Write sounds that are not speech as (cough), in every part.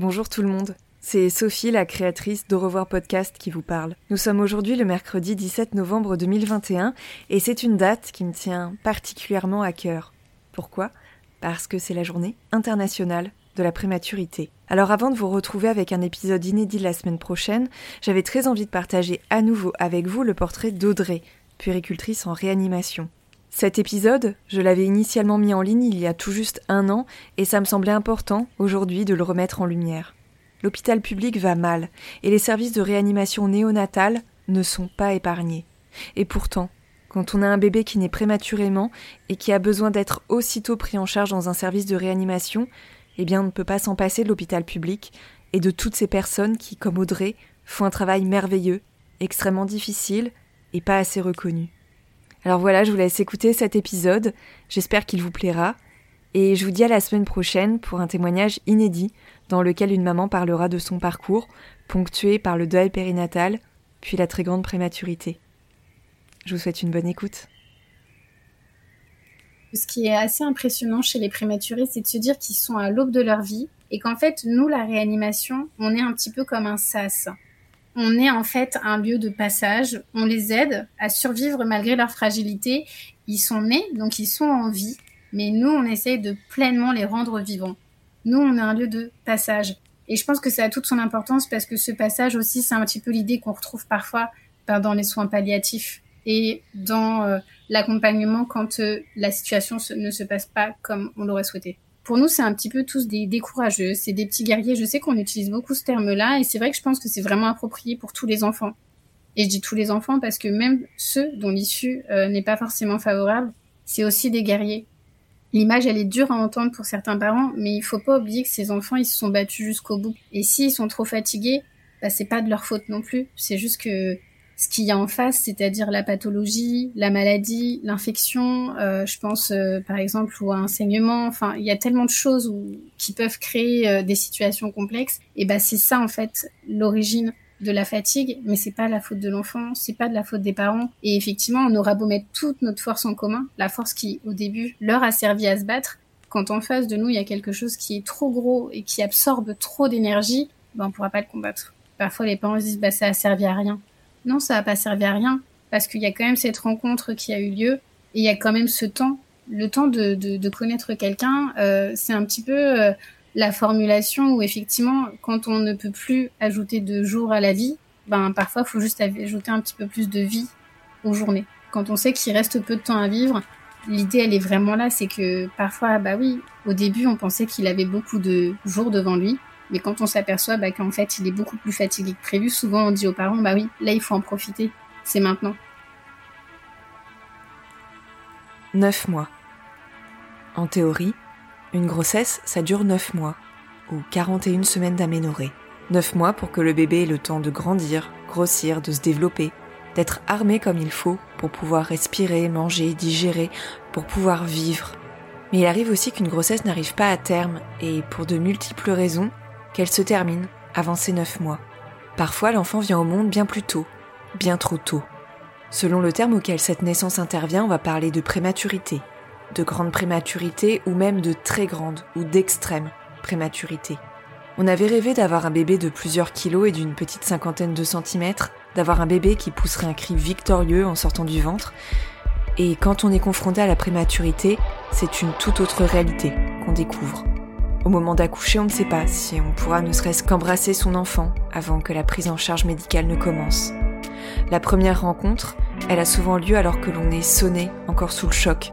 Bonjour tout le monde. C'est Sophie, la créatrice d'Au revoir podcast, qui vous parle. Nous sommes aujourd'hui le mercredi 17 novembre 2021 et c'est une date qui me tient particulièrement à cœur. Pourquoi? Parce que c'est la journée internationale de la prématurité. Alors avant de vous retrouver avec un épisode inédit la semaine prochaine, j'avais très envie de partager à nouveau avec vous le portrait d'Audrey, puéricultrice en réanimation. Cet épisode, je l'avais initialement mis en ligne il y a tout juste un an et ça me semblait important aujourd'hui de le remettre en lumière l'hôpital public va mal et les services de réanimation néonatale ne sont pas épargnés. Et pourtant, quand on a un bébé qui naît prématurément et qui a besoin d'être aussitôt pris en charge dans un service de réanimation, eh bien on ne peut pas s'en passer de l'hôpital public et de toutes ces personnes qui, comme Audrey, font un travail merveilleux, extrêmement difficile et pas assez reconnu. Alors voilà, je vous laisse écouter cet épisode, j'espère qu'il vous plaira, et je vous dis à la semaine prochaine pour un témoignage inédit dans lequel une maman parlera de son parcours, ponctué par le deuil périnatal, puis la très grande prématurité. Je vous souhaite une bonne écoute. Ce qui est assez impressionnant chez les prématurés, c'est de se dire qu'ils sont à l'aube de leur vie et qu'en fait, nous, la réanimation, on est un petit peu comme un sas. On est en fait un lieu de passage, on les aide à survivre malgré leur fragilité. Ils sont nés, donc ils sont en vie, mais nous, on essaye de pleinement les rendre vivants. Nous, on est un lieu de passage. Et je pense que ça a toute son importance parce que ce passage aussi, c'est un petit peu l'idée qu'on retrouve parfois ben, dans les soins palliatifs et dans euh, l'accompagnement quand euh, la situation ne se passe pas comme on l'aurait souhaité. Pour nous, c'est un petit peu tous des, décourageux, c'est des petits guerriers. Je sais qu'on utilise beaucoup ce terme-là et c'est vrai que je pense que c'est vraiment approprié pour tous les enfants. Et je dis tous les enfants parce que même ceux dont l'issue euh, n'est pas forcément favorable, c'est aussi des guerriers l'image elle est dure à entendre pour certains parents, mais il faut pas oublier que ces enfants ils se sont battus jusqu'au bout. Et s'ils sont trop fatigués, bah c'est pas de leur faute non plus. C'est juste que ce qu'il y a en face, c'est-à-dire la pathologie, la maladie, l'infection, euh, je pense euh, par exemple ou à un saignement. Enfin, il y a tellement de choses qui peuvent créer euh, des situations complexes. Et bah c'est ça en fait l'origine de la fatigue, mais c'est pas la faute de l'enfant, c'est pas de la faute des parents. Et effectivement, on aura beau mettre toute notre force en commun, la force qui, au début, leur a servi à se battre, quand en face de nous, il y a quelque chose qui est trop gros et qui absorbe trop d'énergie, ben, on pourra pas le combattre. Parfois, les parents se disent, bah, ça a servi à rien. Non, ça a pas servi à rien, parce qu'il y a quand même cette rencontre qui a eu lieu, et il y a quand même ce temps, le temps de, de, connaître quelqu'un, euh, c'est un petit peu, euh, la formulation où effectivement, quand on ne peut plus ajouter de jours à la vie, ben parfois il faut juste ajouter un petit peu plus de vie aux journées. Quand on sait qu'il reste peu de temps à vivre, l'idée elle est vraiment là, c'est que parfois, bah oui, au début on pensait qu'il avait beaucoup de jours devant lui, mais quand on s'aperçoit bah, qu'en fait il est beaucoup plus fatigué que prévu, souvent on dit aux parents, bah oui, là il faut en profiter, c'est maintenant. Neuf mois. En théorie, une grossesse, ça dure 9 mois, ou 41 semaines d'aménorrhée. 9 mois pour que le bébé ait le temps de grandir, grossir, de se développer, d'être armé comme il faut pour pouvoir respirer, manger, digérer, pour pouvoir vivre. Mais il arrive aussi qu'une grossesse n'arrive pas à terme, et pour de multiples raisons, qu'elle se termine avant ces 9 mois. Parfois, l'enfant vient au monde bien plus tôt, bien trop tôt. Selon le terme auquel cette naissance intervient, on va parler de prématurité, de grande prématurité ou même de très grande ou d'extrême prématurité. On avait rêvé d'avoir un bébé de plusieurs kilos et d'une petite cinquantaine de centimètres, d'avoir un bébé qui pousserait un cri victorieux en sortant du ventre. Et quand on est confronté à la prématurité, c'est une toute autre réalité qu'on découvre. Au moment d'accoucher, on ne sait pas si on pourra ne serait-ce qu'embrasser son enfant avant que la prise en charge médicale ne commence. La première rencontre, elle a souvent lieu alors que l'on est sonné, encore sous le choc,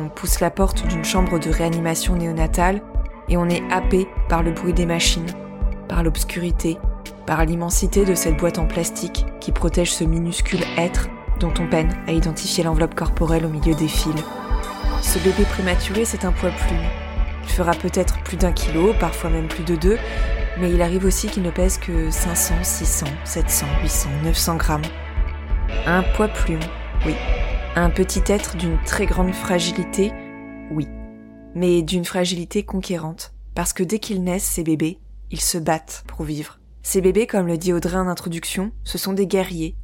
on pousse la porte d'une chambre de réanimation néonatale et on est happé par le bruit des machines, par l'obscurité, par l'immensité de cette boîte en plastique qui protège ce minuscule être dont on peine à identifier l'enveloppe corporelle au milieu des fils. Ce bébé prématuré, c'est un poids plume. Il fera peut-être plus d'un kilo, parfois même plus de deux, mais il arrive aussi qu'il ne pèse que 500, 600, 700, 800, 900 grammes. Un poids plume, oui. Un petit être d'une très grande fragilité, oui. Mais d'une fragilité conquérante, parce que dès qu'ils naissent, ces bébés, ils se battent pour vivre. Ces bébés, comme le dit Audrey en introduction, ce sont des guerriers.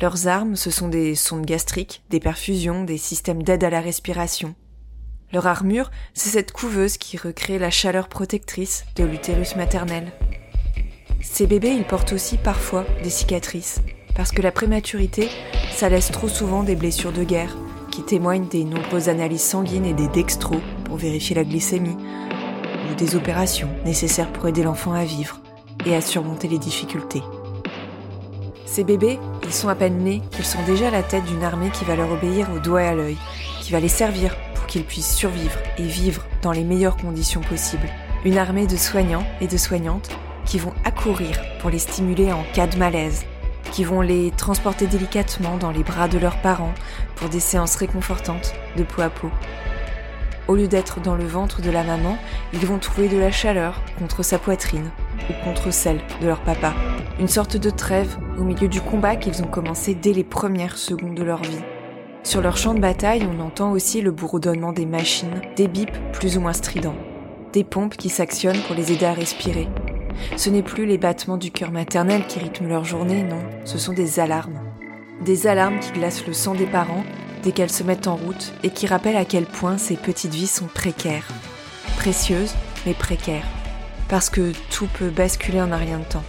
Leurs armes, ce sont des sondes gastriques, des perfusions, des systèmes d'aide à la respiration, leur armure, c'est cette couveuse qui recrée la chaleur protectrice de l'utérus maternel. Ces bébés, ils portent aussi parfois des cicatrices, parce que la prématurité, ça laisse trop souvent des blessures de guerre, qui témoignent des nombreuses analyses sanguines et des dextros pour vérifier la glycémie, ou des opérations nécessaires pour aider l'enfant à vivre et à surmonter les difficultés. Ces bébés, ils sont à peine nés qu'ils sont déjà à la tête d'une armée qui va leur obéir au doigt et à l'œil, qui va les servir qu'ils puissent survivre et vivre dans les meilleures conditions possibles. Une armée de soignants et de soignantes qui vont accourir pour les stimuler en cas de malaise, qui vont les transporter délicatement dans les bras de leurs parents pour des séances réconfortantes de peau à peau. Au lieu d'être dans le ventre de la maman, ils vont trouver de la chaleur contre sa poitrine ou contre celle de leur papa. Une sorte de trêve au milieu du combat qu'ils ont commencé dès les premières secondes de leur vie. Sur leur champ de bataille, on entend aussi le bourdonnement des machines, des bips plus ou moins stridents, des pompes qui s'actionnent pour les aider à respirer. Ce n'est plus les battements du cœur maternel qui rythment leur journée, non, ce sont des alarmes. Des alarmes qui glacent le sang des parents dès qu'elles se mettent en route et qui rappellent à quel point ces petites vies sont précaires. Précieuses, mais précaires. Parce que tout peut basculer en un rien de temps.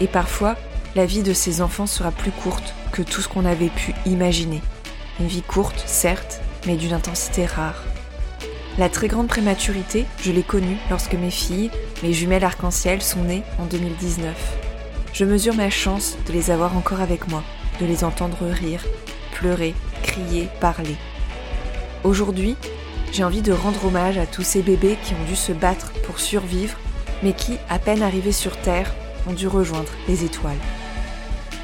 Et parfois, la vie de ces enfants sera plus courte que tout ce qu'on avait pu imaginer. Une vie courte, certes, mais d'une intensité rare. La très grande prématurité, je l'ai connue lorsque mes filles, mes jumelles arc-en-ciel, sont nées en 2019. Je mesure ma chance de les avoir encore avec moi, de les entendre rire, pleurer, crier, parler. Aujourd'hui, j'ai envie de rendre hommage à tous ces bébés qui ont dû se battre pour survivre, mais qui, à peine arrivés sur Terre, ont dû rejoindre les étoiles.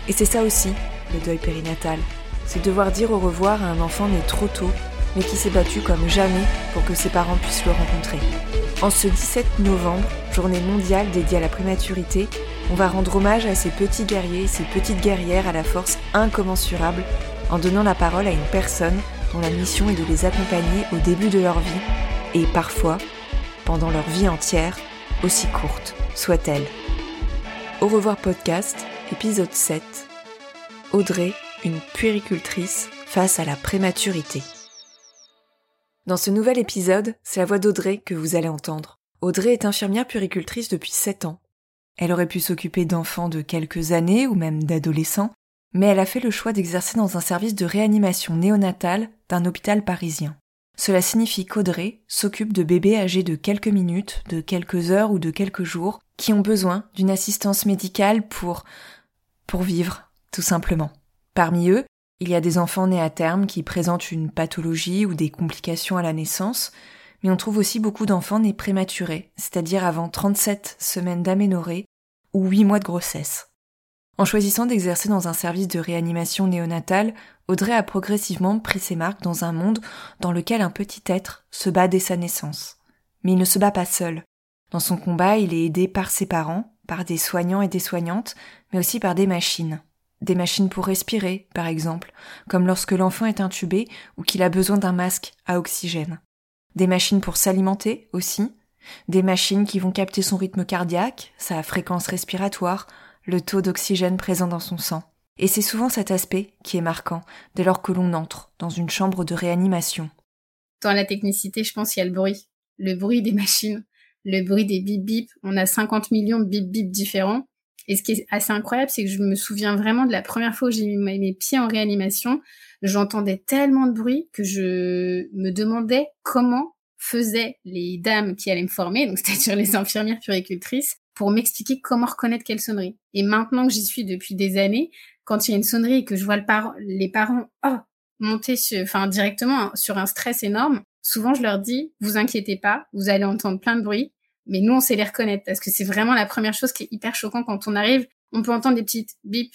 Et c'est ça aussi, le deuil périnatal c'est devoir dire au revoir à un enfant né trop tôt, mais qui s'est battu comme jamais pour que ses parents puissent le rencontrer. En ce 17 novembre, journée mondiale dédiée à la prématurité, on va rendre hommage à ces petits guerriers, ces petites guerrières à la force incommensurable, en donnant la parole à une personne dont la mission est de les accompagner au début de leur vie, et parfois, pendant leur vie entière, aussi courte soit-elle. Au revoir podcast, épisode 7. Audrey une puéricultrice face à la prématurité. Dans ce nouvel épisode, c'est la voix d'Audrey que vous allez entendre. Audrey est infirmière puéricultrice depuis 7 ans. Elle aurait pu s'occuper d'enfants de quelques années ou même d'adolescents, mais elle a fait le choix d'exercer dans un service de réanimation néonatale d'un hôpital parisien. Cela signifie qu'Audrey s'occupe de bébés âgés de quelques minutes, de quelques heures ou de quelques jours, qui ont besoin d'une assistance médicale pour pour vivre, tout simplement. Parmi eux, il y a des enfants nés à terme qui présentent une pathologie ou des complications à la naissance, mais on trouve aussi beaucoup d'enfants nés prématurés, c'est-à-dire avant 37 semaines d'aménorrhée ou 8 mois de grossesse. En choisissant d'exercer dans un service de réanimation néonatale, Audrey a progressivement pris ses marques dans un monde dans lequel un petit être se bat dès sa naissance. Mais il ne se bat pas seul. Dans son combat, il est aidé par ses parents, par des soignants et des soignantes, mais aussi par des machines. Des machines pour respirer, par exemple, comme lorsque l'enfant est intubé ou qu'il a besoin d'un masque à oxygène. Des machines pour s'alimenter aussi. Des machines qui vont capter son rythme cardiaque, sa fréquence respiratoire, le taux d'oxygène présent dans son sang. Et c'est souvent cet aspect qui est marquant dès lors que l'on entre dans une chambre de réanimation. Dans la technicité, je pense qu'il y a le bruit. Le bruit des machines, le bruit des bip bip. On a 50 millions de bip bip différents. Et ce qui est assez incroyable, c'est que je me souviens vraiment de la première fois où j'ai mis mes pieds en réanimation. J'entendais tellement de bruit que je me demandais comment faisaient les dames qui allaient me former, donc (laughs) c'est-à-dire les infirmières puricultrices, pour m'expliquer comment reconnaître quelle sonnerie. Et maintenant que j'y suis depuis des années, quand il y a une sonnerie et que je vois les parents oh, monter enfin directement sur un stress énorme, souvent je leur dis vous inquiétez pas, vous allez entendre plein de bruit, mais nous, on sait les reconnaître parce que c'est vraiment la première chose qui est hyper choquant quand on arrive. On peut entendre des petites bip,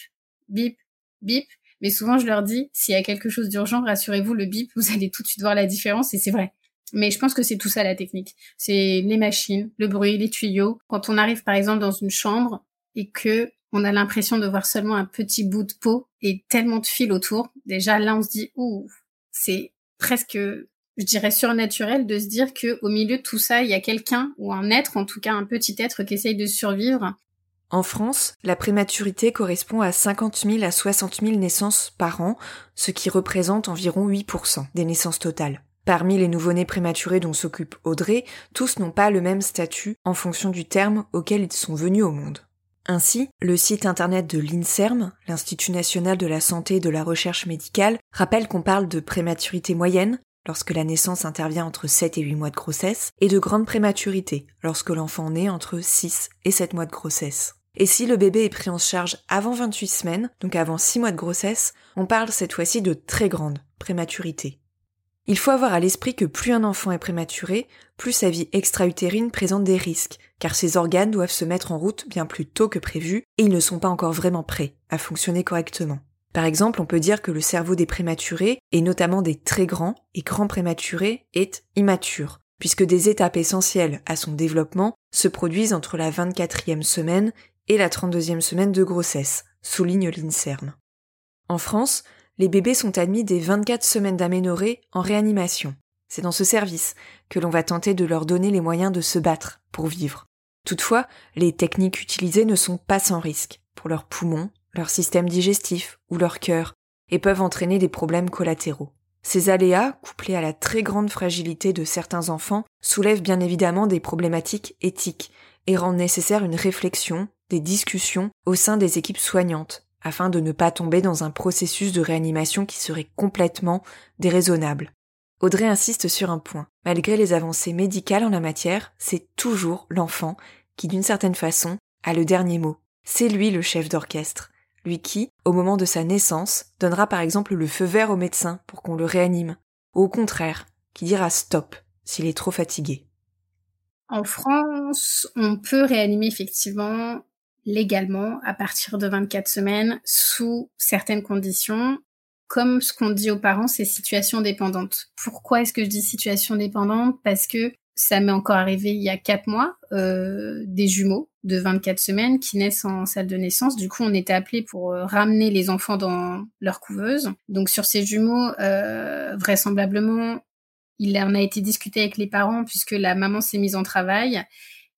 bip, bip, Mais souvent, je leur dis, s'il y a quelque chose d'urgent, rassurez-vous, le bip, vous allez tout de suite voir la différence et c'est vrai. Mais je pense que c'est tout ça la technique. C'est les machines, le bruit, les tuyaux. Quand on arrive par exemple dans une chambre et que on a l'impression de voir seulement un petit bout de peau et tellement de fils autour, déjà là on se dit ouh, c'est presque je dirais surnaturel de se dire que au milieu de tout ça, il y a quelqu'un ou un être, en tout cas un petit être qui essaye de survivre. En France, la prématurité correspond à 50 000 à 60 000 naissances par an, ce qui représente environ 8% des naissances totales. Parmi les nouveau-nés prématurés dont s'occupe Audrey, tous n'ont pas le même statut en fonction du terme auquel ils sont venus au monde. Ainsi, le site internet de l'INSERM, l'Institut national de la santé et de la recherche médicale, rappelle qu'on parle de prématurité moyenne lorsque la naissance intervient entre 7 et 8 mois de grossesse, et de grande prématurité lorsque l'enfant naît entre 6 et 7 mois de grossesse. Et si le bébé est pris en charge avant 28 semaines, donc avant 6 mois de grossesse, on parle cette fois-ci de très grande prématurité. Il faut avoir à l'esprit que plus un enfant est prématuré, plus sa vie extra-utérine présente des risques, car ses organes doivent se mettre en route bien plus tôt que prévu et ils ne sont pas encore vraiment prêts à fonctionner correctement. Par exemple, on peut dire que le cerveau des prématurés, et notamment des très grands et grands prématurés, est immature, puisque des étapes essentielles à son développement se produisent entre la 24e semaine et la 32e semaine de grossesse, souligne l'INSERM. En France, les bébés sont admis dès 24 semaines d'aménorrhée en réanimation. C'est dans ce service que l'on va tenter de leur donner les moyens de se battre pour vivre. Toutefois, les techniques utilisées ne sont pas sans risque pour leurs poumons, leur système digestif ou leur cœur et peuvent entraîner des problèmes collatéraux. Ces aléas, couplés à la très grande fragilité de certains enfants, soulèvent bien évidemment des problématiques éthiques et rendent nécessaire une réflexion, des discussions au sein des équipes soignantes afin de ne pas tomber dans un processus de réanimation qui serait complètement déraisonnable. Audrey insiste sur un point. Malgré les avancées médicales en la matière, c'est toujours l'enfant qui, d'une certaine façon, a le dernier mot. C'est lui le chef d'orchestre. Lui qui, au moment de sa naissance, donnera par exemple le feu vert au médecin pour qu'on le réanime. Ou au contraire, qui dira stop s'il est trop fatigué. En France, on peut réanimer effectivement légalement à partir de 24 semaines sous certaines conditions. Comme ce qu'on dit aux parents, c'est situation dépendante. Pourquoi est-ce que je dis situation dépendante? Parce que ça m'est encore arrivé il y a quatre mois, euh, des jumeaux de 24 semaines qui naissent en salle de naissance. Du coup, on était appelé pour euh, ramener les enfants dans leur couveuse. Donc sur ces jumeaux, euh, vraisemblablement, il en a été discuté avec les parents puisque la maman s'est mise en travail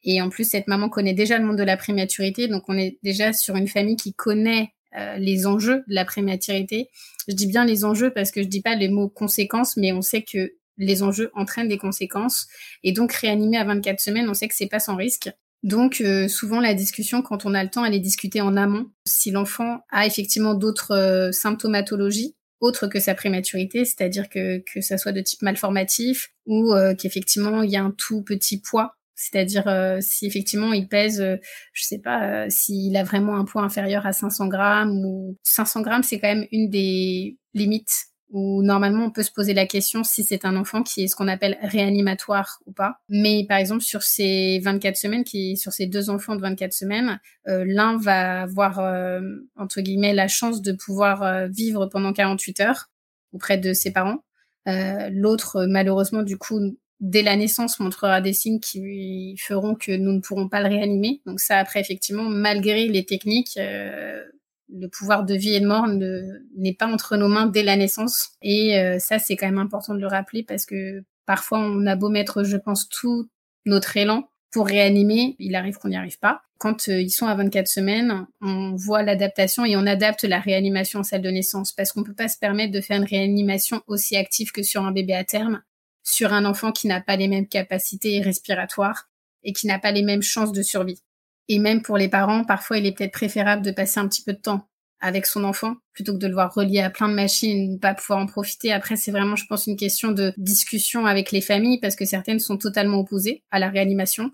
et en plus, cette maman connaît déjà le monde de la prématurité, donc on est déjà sur une famille qui connaît euh, les enjeux de la prématurité. Je dis bien les enjeux parce que je dis pas les mots conséquences, mais on sait que les enjeux entraînent des conséquences. Et donc réanimer à 24 semaines, on sait que c'est pas sans risque. Donc euh, souvent la discussion, quand on a le temps, elle est discutée en amont. Si l'enfant a effectivement d'autres euh, symptomatologies, autres que sa prématurité, c'est-à-dire que, que ça soit de type malformatif ou qu'effectivement il y a un tout petit poids c'est-à-dire euh, si effectivement il pèse, euh, je sais pas, euh, s'il a vraiment un poids inférieur à 500 grammes ou 500 grammes, c'est quand même une des limites où normalement on peut se poser la question si c'est un enfant qui est ce qu'on appelle réanimatoire ou pas. Mais par exemple sur ces 24 semaines, qui sur ces deux enfants de 24 semaines, l'un va avoir entre guillemets la chance de pouvoir vivre pendant 48 heures auprès de ses parents. L'autre malheureusement du coup dès la naissance montrera des signes qui feront que nous ne pourrons pas le réanimer. Donc ça, après, effectivement, malgré les techniques, euh, le pouvoir de vie et de mort n'est pas entre nos mains dès la naissance. Et euh, ça, c'est quand même important de le rappeler parce que parfois, on a beau mettre, je pense, tout notre élan pour réanimer, il arrive qu'on n'y arrive pas. Quand euh, ils sont à 24 semaines, on voit l'adaptation et on adapte la réanimation en salle de naissance parce qu'on peut pas se permettre de faire une réanimation aussi active que sur un bébé à terme sur un enfant qui n'a pas les mêmes capacités respiratoires et qui n'a pas les mêmes chances de survie. Et même pour les parents, parfois il est peut-être préférable de passer un petit peu de temps avec son enfant plutôt que de le voir relié à plein de machines ne pas pouvoir en profiter. Après, c'est vraiment, je pense, une question de discussion avec les familles parce que certaines sont totalement opposées à la réanimation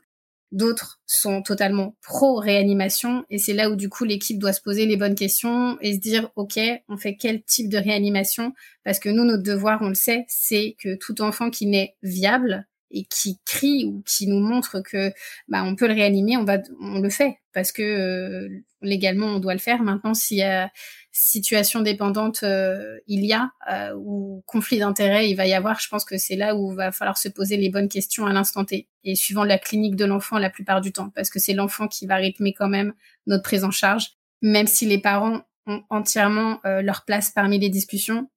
D'autres sont totalement pro-réanimation et c'est là où du coup l'équipe doit se poser les bonnes questions et se dire ok on fait quel type de réanimation? Parce que nous notre devoir on le sait c'est que tout enfant qui naît viable et qui crie ou qui nous montre que bah on peut le réanimer, on va on le fait parce que euh, légalement on doit le faire. Maintenant s'il y a situation dépendante euh, il y a euh, ou conflit d'intérêt il va y avoir, je pense que c'est là où va falloir se poser les bonnes questions à l'instant T et suivant la clinique de l'enfant la plupart du temps parce que c'est l'enfant qui va rythmer quand même notre prise en charge même si les parents entièrement euh, leur place parmi les discussions.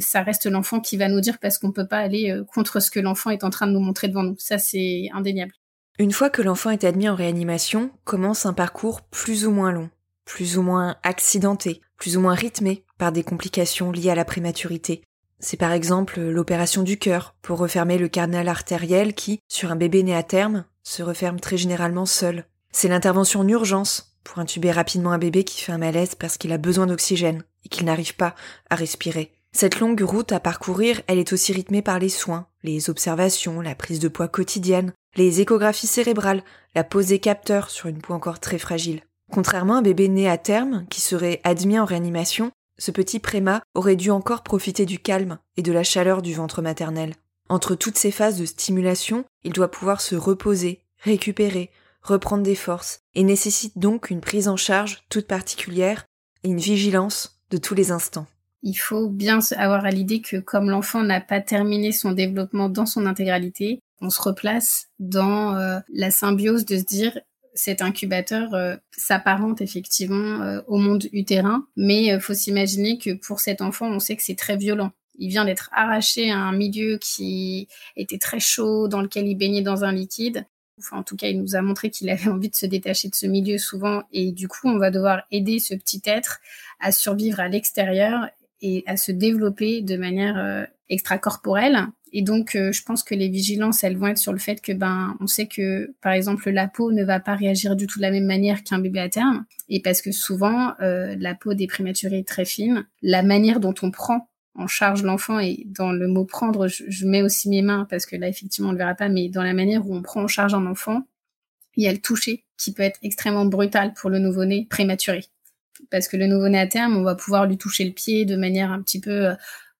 Ça reste l'enfant qui va nous dire parce qu'on peut pas aller euh, contre ce que l'enfant est en train de nous montrer devant nous. Ça, c'est indéniable. Une fois que l'enfant est admis en réanimation, commence un parcours plus ou moins long, plus ou moins accidenté, plus ou moins rythmé par des complications liées à la prématurité. C'est par exemple l'opération du cœur pour refermer le canal artériel qui, sur un bébé né à terme, se referme très généralement seul. C'est l'intervention en urgence pour intuber rapidement un bébé qui fait un malaise parce qu'il a besoin d'oxygène et qu'il n'arrive pas à respirer. Cette longue route à parcourir, elle est aussi rythmée par les soins, les observations, la prise de poids quotidienne, les échographies cérébrales, la pose des capteurs sur une peau encore très fragile. Contrairement à un bébé né à terme, qui serait admis en réanimation, ce petit préma aurait dû encore profiter du calme et de la chaleur du ventre maternel. Entre toutes ces phases de stimulation, il doit pouvoir se reposer, récupérer, reprendre des forces, et nécessite donc une prise en charge toute particulière et une vigilance de tous les instants. Il faut bien avoir à l'idée que comme l'enfant n'a pas terminé son développement dans son intégralité, on se replace dans euh, la symbiose de se dire cet incubateur euh, s'apparente effectivement euh, au monde utérin, mais il faut s'imaginer que pour cet enfant, on sait que c'est très violent. Il vient d'être arraché à un milieu qui était très chaud, dans lequel il baignait dans un liquide, Enfin, en tout cas, il nous a montré qu'il avait envie de se détacher de ce milieu souvent. Et du coup, on va devoir aider ce petit être à survivre à l'extérieur et à se développer de manière euh, extracorporelle. Et donc, euh, je pense que les vigilances, elles vont être sur le fait que, ben, on sait que, par exemple, la peau ne va pas réagir du tout de la même manière qu'un bébé à terme. Et parce que souvent, euh, la peau des prématurés est très fine. La manière dont on prend en charge l'enfant et dans le mot prendre, je, mets aussi mes mains parce que là effectivement on le verra pas, mais dans la manière où on prend en charge un enfant, il y a le toucher qui peut être extrêmement brutal pour le nouveau-né prématuré. Parce que le nouveau-né à terme, on va pouvoir lui toucher le pied de manière un petit peu euh,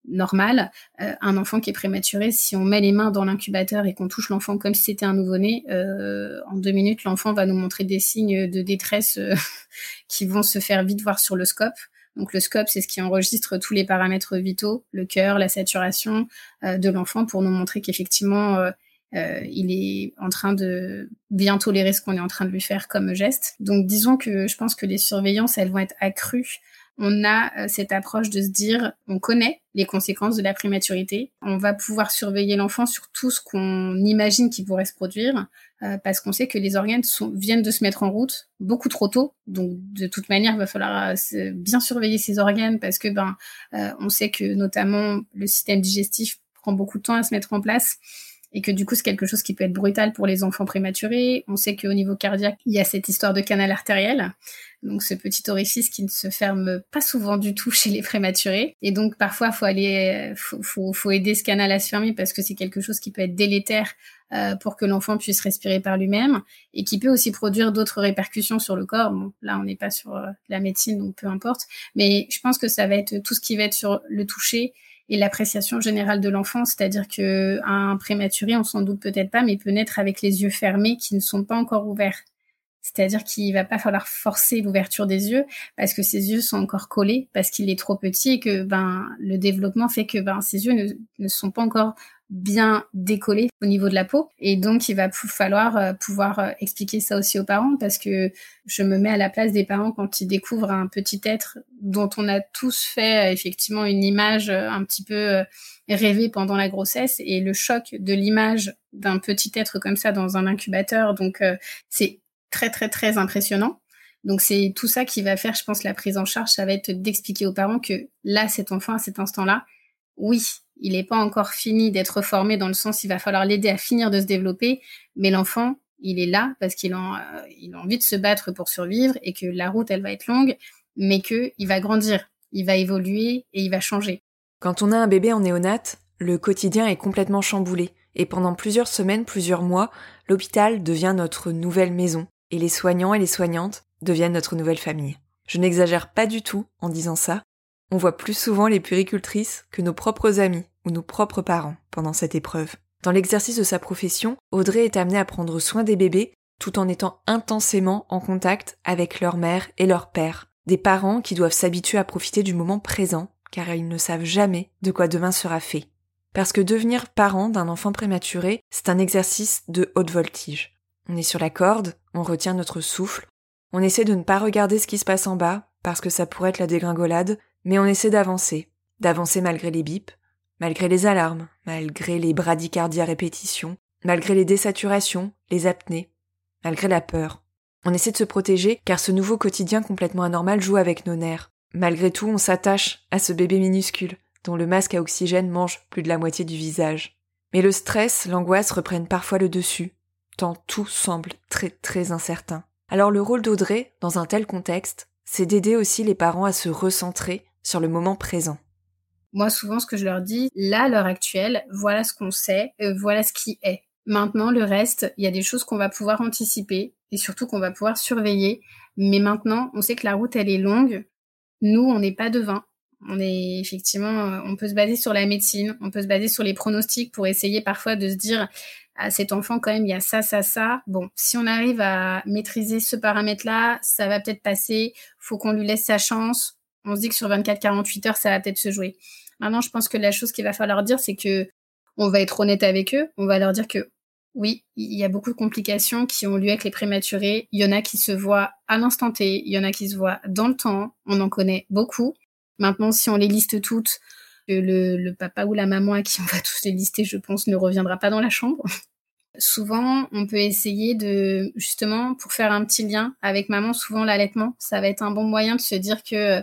normale. Euh, un enfant qui est prématuré, si on met les mains dans l'incubateur et qu'on touche l'enfant comme si c'était un nouveau-né, euh, en deux minutes, l'enfant va nous montrer des signes de détresse (laughs) qui vont se faire vite voir sur le scope. Donc le scope, c'est ce qui enregistre tous les paramètres vitaux, le cœur, la saturation euh, de l'enfant pour nous montrer qu'effectivement euh, euh, il est en train de bien tolérer ce qu'on est en train de lui faire comme geste. Donc disons que je pense que les surveillances, elles vont être accrues on a cette approche de se dire, on connaît les conséquences de la prématurité, on va pouvoir surveiller l'enfant sur tout ce qu'on imagine qui pourrait se produire, euh, parce qu'on sait que les organes viennent de se mettre en route beaucoup trop tôt. Donc de toute manière, il va falloir euh, bien surveiller ces organes parce que ben euh, on sait que notamment le système digestif prend beaucoup de temps à se mettre en place et que du coup c'est quelque chose qui peut être brutal pour les enfants prématurés. On sait qu'au niveau cardiaque, il y a cette histoire de canal artériel, donc ce petit orifice qui ne se ferme pas souvent du tout (laughs) chez les prématurés. Et donc parfois faut aller, faut, faut, faut aider ce canal à se fermer parce que c'est quelque chose qui peut être délétère euh, pour que l'enfant puisse respirer par lui-même et qui peut aussi produire d'autres répercussions sur le corps. Bon, là on n'est pas sur euh, la médecine donc peu importe, mais je pense que ça va être tout ce qui va être sur le toucher et l'appréciation générale de l'enfant, c'est-à-dire que un prématuré, on s'en doute peut-être pas, mais peut naître avec les yeux fermés qui ne sont pas encore ouverts. C'est-à-dire qu'il va pas falloir forcer l'ouverture des yeux parce que ses yeux sont encore collés parce qu'il est trop petit et que ben le développement fait que ben ses yeux ne, sont pas encore bien décollé au niveau de la peau. Et donc, il va falloir euh, pouvoir euh, expliquer ça aussi aux parents parce que je me mets à la place des parents quand ils découvrent un petit être dont on a tous fait euh, effectivement une image un petit peu rêvée pendant la grossesse et le choc de l'image d'un petit être comme ça dans un incubateur. Donc, c'est très, très, très impressionnant. Donc c'est tout ça qui va faire, je pense, la prise en charge. Ça va être d'expliquer aux parents que là, cet enfant, à cet instant-là, oui, il n'est pas encore fini d'être formé dans le sens il va falloir l'aider à finir de se développer, mais l'enfant, il est là parce qu'il a, euh, a envie de se battre pour survivre et que la route, elle va être longue, mais que il va grandir, il va évoluer et il va changer. Quand on a un bébé en néonate, le quotidien est complètement chamboulé et pendant plusieurs semaines, plusieurs mois, l'hôpital devient notre nouvelle maison et les soignants et les soignantes deviennent notre nouvelle famille. Je n'exagère pas du tout en disant ça, on voit plus souvent les puricultrices que nos propres amis ou nos propres parents pendant cette épreuve. Dans l'exercice de sa profession, Audrey est amenée à prendre soin des bébés tout en étant intensément en contact avec leur mère et leur père, des parents qui doivent s'habituer à profiter du moment présent, car ils ne savent jamais de quoi demain sera fait. Parce que devenir parent d'un enfant prématuré, c'est un exercice de haute voltige. On est sur la corde, on retient notre souffle, on essaie de ne pas regarder ce qui se passe en bas, parce que ça pourrait être la dégringolade, mais on essaie d'avancer, d'avancer malgré les bips, malgré les alarmes, malgré les bradycardies à répétition, malgré les désaturations, les apnées, malgré la peur. On essaie de se protéger car ce nouveau quotidien complètement anormal joue avec nos nerfs. Malgré tout, on s'attache à ce bébé minuscule, dont le masque à oxygène mange plus de la moitié du visage. Mais le stress, l'angoisse reprennent parfois le dessus, tant tout semble très très incertain. Alors le rôle d'Audrey, dans un tel contexte, c'est d'aider aussi les parents à se recentrer sur le moment présent. Moi, souvent, ce que je leur dis, là, à l'heure actuelle, voilà ce qu'on sait, euh, voilà ce qui est. Maintenant, le reste, il y a des choses qu'on va pouvoir anticiper et surtout qu'on va pouvoir surveiller. Mais maintenant, on sait que la route, elle est longue. Nous, on n'est pas devin. On est effectivement, euh, on peut se baser sur la médecine, on peut se baser sur les pronostics pour essayer parfois de se dire à cet enfant quand même il y a ça, ça, ça. Bon, si on arrive à maîtriser ce paramètre-là, ça va peut-être passer. Faut qu'on lui laisse sa chance. On se dit que sur 24-48 heures, ça va peut-être se jouer. Maintenant, je pense que la chose qu'il va falloir dire, c'est que on va être honnête avec eux. On va leur dire que oui, il y a beaucoup de complications qui ont lieu avec les prématurés. Il y en a qui se voient à l'instant T, il y en a qui se voient dans le temps. On en connaît beaucoup. Maintenant, si on les liste toutes, le, le papa ou la maman à qui on va tous les lister, je pense, ne reviendra pas dans la chambre. souvent, on peut essayer de, justement, pour faire un petit lien avec maman, souvent l'allaitement, ça va être un bon moyen de se dire que,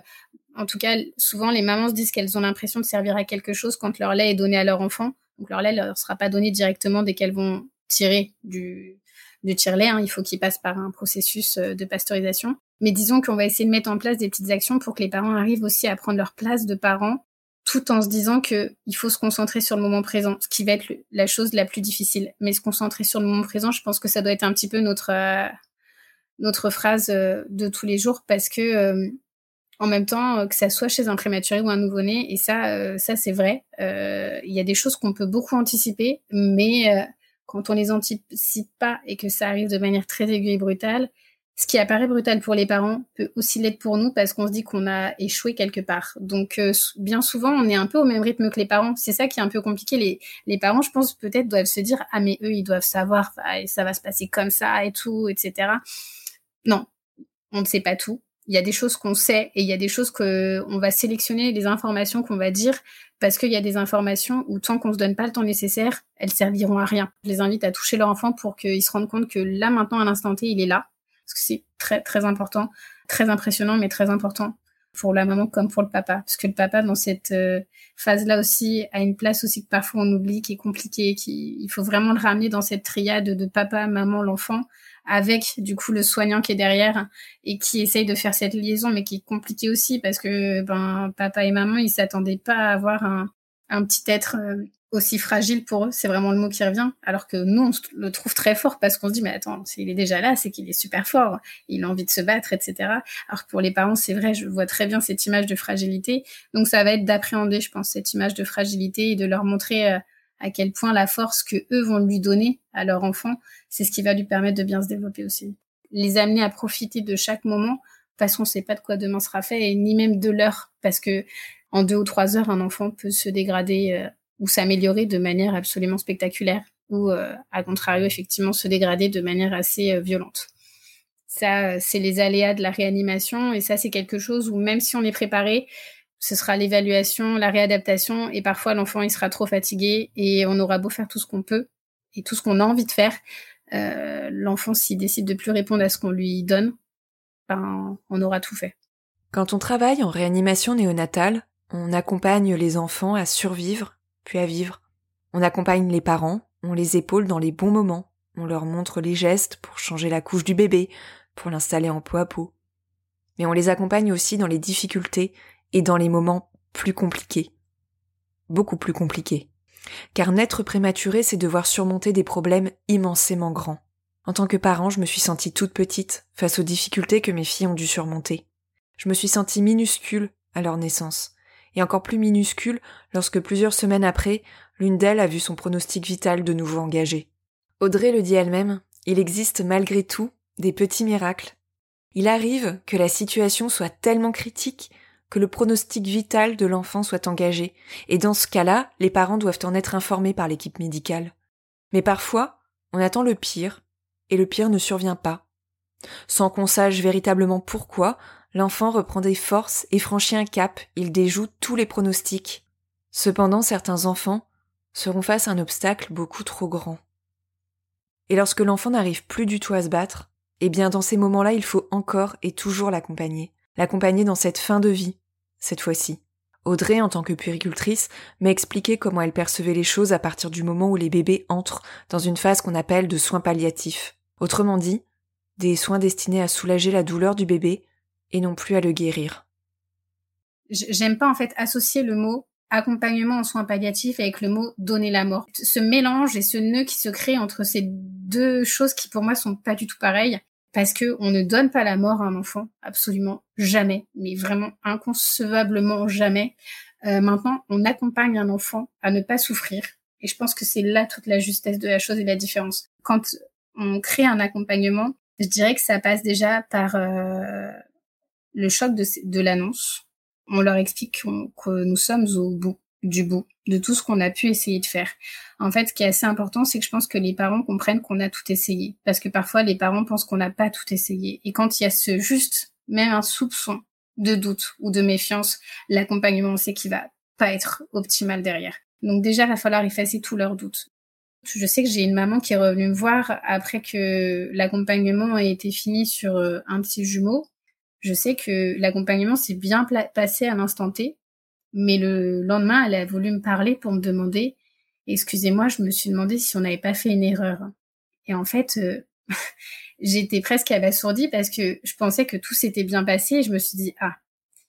en tout cas, souvent les mamans se disent qu'elles ont l'impression de servir à quelque chose quand leur lait est donné à leur enfant. Donc leur lait ne leur sera pas donné directement dès qu'elles vont tirer du, du tire-lait. Hein. Il faut qu'il passe par un processus euh, de pasteurisation. Mais disons qu'on va essayer de mettre en place des petites actions pour que les parents arrivent aussi à prendre leur place de parents tout en se disant que il faut se concentrer sur le moment présent, ce qui va être la chose la plus difficile. Mais se concentrer sur le moment présent, je pense que ça doit être un petit peu notre euh, notre phrase euh, de tous les jours parce que euh, en même temps que ça soit chez un prématuré ou un nouveau-né et ça ça c'est vrai, il y a des choses qu'on peut beaucoup anticiper, mais quand on les anticipe pas et que ça arrive de manière très aiguë et brutale, ce qui apparaît brutal pour les parents peut aussi l'être pour nous parce qu'on se dit qu'on a échoué quelque part. Donc euh, bien souvent, on est un peu au même rythme que les parents. C'est ça qui est un peu compliqué. Les, les parents, je pense, peut-être doivent se dire ah mais eux, ils doivent savoir, ça va se passer comme ça et tout, etc. Non, on ne sait pas tout. Il y a des choses qu'on sait et il y a des choses que on va sélectionner, des informations qu'on va dire parce qu'il y a des informations où tant qu'on se donne pas le temps nécessaire, elles serviront à rien. Je les invite à toucher leur enfant pour qu'ils se rendent compte que là maintenant à l'instant T, il est là parce que c'est très très important, très impressionnant, mais très important pour la maman comme pour le papa, parce que le papa dans cette euh, phase-là aussi a une place aussi que parfois on oublie, qui est compliquée, qui il faut vraiment le ramener dans cette triade de papa, maman, l'enfant, avec du coup le soignant qui est derrière et qui essaye de faire cette liaison, mais qui est compliquée aussi parce que ben papa et maman ils s'attendaient pas à avoir un, petit être euh, aussi fragile pour eux, c'est vraiment le mot qui revient. Alors que nous, on le trouve très fort parce qu'on se dit, mais attends, s'il est déjà là, c'est qu'il est super fort, il a envie de se battre, etc. Alors que pour les parents, c'est vrai, je vois très bien cette image de fragilité. Donc ça va être d'appréhender, je pense, cette image de fragilité et de leur montrer euh, à quel point la force que eux vont lui donner à leur enfant, c'est ce qui va lui permettre de bien se développer aussi. Les amener à profiter de chaque moment, parce qu'on sait pas de quoi demain sera fait, et ni même de l'heure, parce que en deux ou trois heures, un enfant peut se dégrader euh, ou s'améliorer de manière absolument spectaculaire ou euh, à contrario effectivement se dégrader de manière assez euh, violente. Ça, c'est les aléas de la réanimation et ça, c'est quelque chose où même si on est préparé, ce sera l'évaluation, la réadaptation et parfois l'enfant il sera trop fatigué et on aura beau faire tout ce qu'on peut et tout ce qu'on a envie de faire, euh, l'enfant s'il décide de plus répondre à ce qu'on lui donne, ben on aura tout fait. Quand on travaille en réanimation néonatale, on accompagne les enfants à survivre puis à vivre. On accompagne les parents, on les épaule dans les bons moments, on leur montre les gestes pour changer la couche du bébé, pour l'installer en peau à peau. Mais on les accompagne aussi dans les difficultés et dans les moments plus compliqués. Beaucoup plus compliqués. Car naître prématuré, c'est devoir surmonter des problèmes immensément grands. En tant que parent, je me suis sentie toute petite face aux difficultés que mes filles ont dû surmonter. Je me suis sentie minuscule à leur naissance et encore plus minuscule lorsque plusieurs semaines après, l'une d'elles a vu son pronostic vital de nouveau engagé. Audrey le dit elle-même, il existe malgré tout des petits miracles. Il arrive que la situation soit tellement critique que le pronostic vital de l'enfant soit engagé, et dans ce cas-là, les parents doivent en être informés par l'équipe médicale. Mais parfois, on attend le pire, et le pire ne survient pas. Sans qu'on sache véritablement pourquoi, l'enfant reprend des forces et franchit un cap, il déjoue tous les pronostics. Cependant, certains enfants seront face à un obstacle beaucoup trop grand. Et lorsque l'enfant n'arrive plus du tout à se battre, eh bien dans ces moments-là, il faut encore et toujours l'accompagner. L'accompagner dans cette fin de vie, cette fois-ci. Audrey, en tant que puéricultrice, m'a expliqué comment elle percevait les choses à partir du moment où les bébés entrent dans une phase qu'on appelle de soins palliatifs. Autrement dit, des soins destinés à soulager la douleur du bébé et non plus à le guérir. J'aime pas en fait associer le mot accompagnement en soins palliatifs avec le mot donner la mort. Ce mélange et ce nœud qui se crée entre ces deux choses qui pour moi sont pas du tout pareilles parce que on ne donne pas la mort à un enfant absolument jamais, mais vraiment inconcevablement jamais. Euh, maintenant, on accompagne un enfant à ne pas souffrir et je pense que c'est là toute la justesse de la chose et la différence. Quand on crée un accompagnement, je dirais que ça passe déjà par euh, le choc de, l'annonce, on leur explique que nous sommes au bout du bout de tout ce qu'on a pu essayer de faire. En fait, ce qui est assez important, c'est que je pense que les parents comprennent qu'on a tout essayé. Parce que parfois, les parents pensent qu'on n'a pas tout essayé. Et quand il y a ce juste, même un soupçon de doute ou de méfiance, l'accompagnement, on sait qu'il va pas être optimal derrière. Donc déjà, il va falloir effacer tous leurs doutes. Je sais que j'ai une maman qui est revenue me voir après que l'accompagnement a été fini sur euh, un petit jumeau je sais que l'accompagnement s'est bien passé à l'instant T, mais le lendemain, elle a voulu me parler pour me demander, excusez-moi, je me suis demandé si on n'avait pas fait une erreur. Et en fait, euh, (laughs) j'étais presque abasourdie parce que je pensais que tout s'était bien passé et je me suis dit, ah,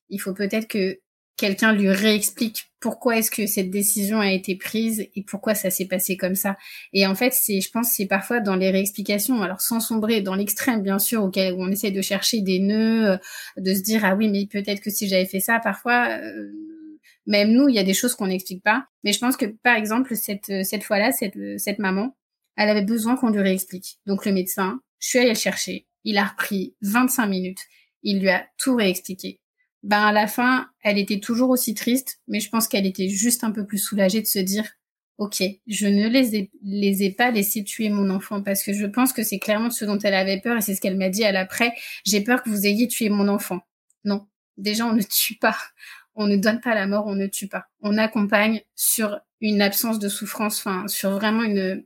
il faut peut-être que quelqu'un lui réexplique pourquoi est-ce que cette décision a été prise et pourquoi ça s'est passé comme ça. Et en fait, c'est, je pense, c'est parfois dans les réexplications, alors sans sombrer dans l'extrême, bien sûr, auquel on essaie de chercher des nœuds, euh, de se dire ah oui, mais peut-être que si j'avais fait ça, parfois. Euh, même nous, il y a des choses qu'on n'explique pas. Mais je pense que, par exemple, cette, cette fois-là, cette, cette maman, elle avait besoin qu'on lui réexplique. Donc le médecin, je suis allée le chercher. Il a repris 25 minutes. Il lui a tout réexpliqué ben à la fin, elle était toujours aussi triste, mais je pense qu'elle était juste un peu plus soulagée de se dire, ok, je ne les ai, pas laissés tuer mon enfant parce que je pense que c'est clairement ce dont elle avait peur et c'est ce qu'elle m'a dit à l'après. J'ai peur que vous ayez tué mon enfant. Non, déjà on ne tue pas, on ne donne pas la mort, on ne tue pas. On accompagne sur une absence de souffrance, enfin sur vraiment une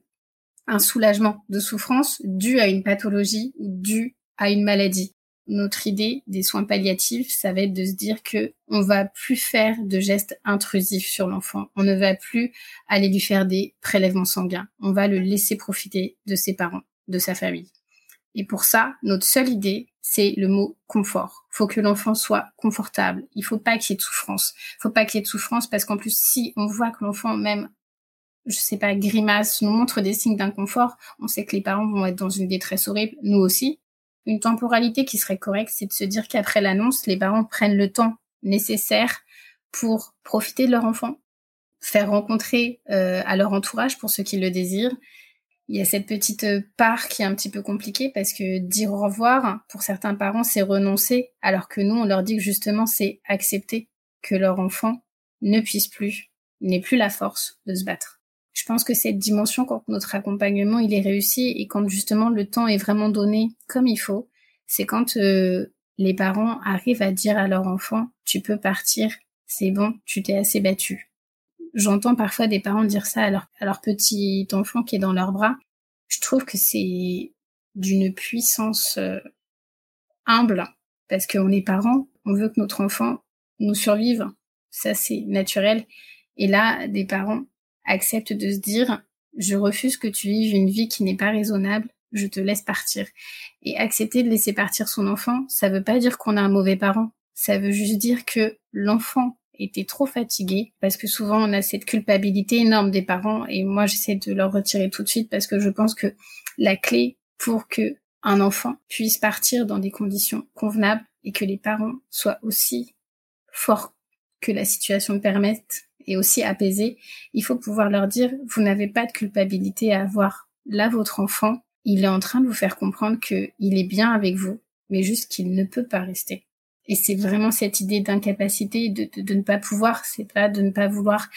un soulagement de souffrance dû à une pathologie ou dû à une maladie notre idée des soins palliatifs, ça va être de se dire que on va plus faire de gestes intrusifs sur l'enfant. On ne va plus aller lui faire des prélèvements sanguins. On va le laisser profiter de ses parents, de sa famille. Et pour ça, notre seule idée, c'est le mot confort. Faut que l'enfant soit confortable. Il faut pas qu'il y ait de souffrance. Faut pas qu'il y ait de souffrance parce qu'en plus, si on voit que l'enfant même je sais pas, grimace, nous montre des signes d'inconfort, on sait que les parents vont être dans une détresse horrible, nous aussi. Une temporalité qui serait correcte, c'est de se dire qu'après l'annonce, les parents prennent le temps nécessaire pour profiter de leur enfant, faire rencontrer euh, à leur entourage pour ceux qui le désirent. Il y a cette petite part qui est un petit peu compliquée parce que dire au revoir, pour certains parents, c'est renoncer, alors que nous, on leur dit que justement, c'est accepter que leur enfant ne puisse plus, n'ait plus la force de se battre je pense que cette dimension, quand notre accompagnement il est réussi et quand justement le temps est vraiment donné comme il faut, c'est quand euh, les parents arrivent à dire à leur enfant tu peux partir, c'est bon, tu t'es assez battu. J'entends parfois des parents dire ça à leur, petit enfant qui est dans leurs bras. Je trouve que c'est d'une puissance euh, humble parce qu'on est parents, on veut que notre enfant nous survive, ça c'est naturel. Et là, des parents accepte de se dire je refuse que tu vives une vie qui n'est pas raisonnable, je te laisse partir. Et accepter de laisser partir son enfant, ça veut pas dire qu'on a un mauvais parent. Ça veut juste dire que l'enfant était trop fatigué parce que souvent on a cette culpabilité énorme des parents et moi j'essaie de leur retirer tout de suite parce que je pense que la clé pour que un enfant puisse partir dans des conditions convenables et que les parents soient aussi forts que la situation le permette et aussi apaisé, il faut pouvoir leur dire, vous n'avez pas de culpabilité à avoir. Là, votre enfant, il est en train de vous faire comprendre qu'il est bien avec vous, mais juste qu'il ne peut pas rester. Et c'est vraiment cette idée d'incapacité, de, de, ne pas pouvoir, c'est pas de ne pas vouloir.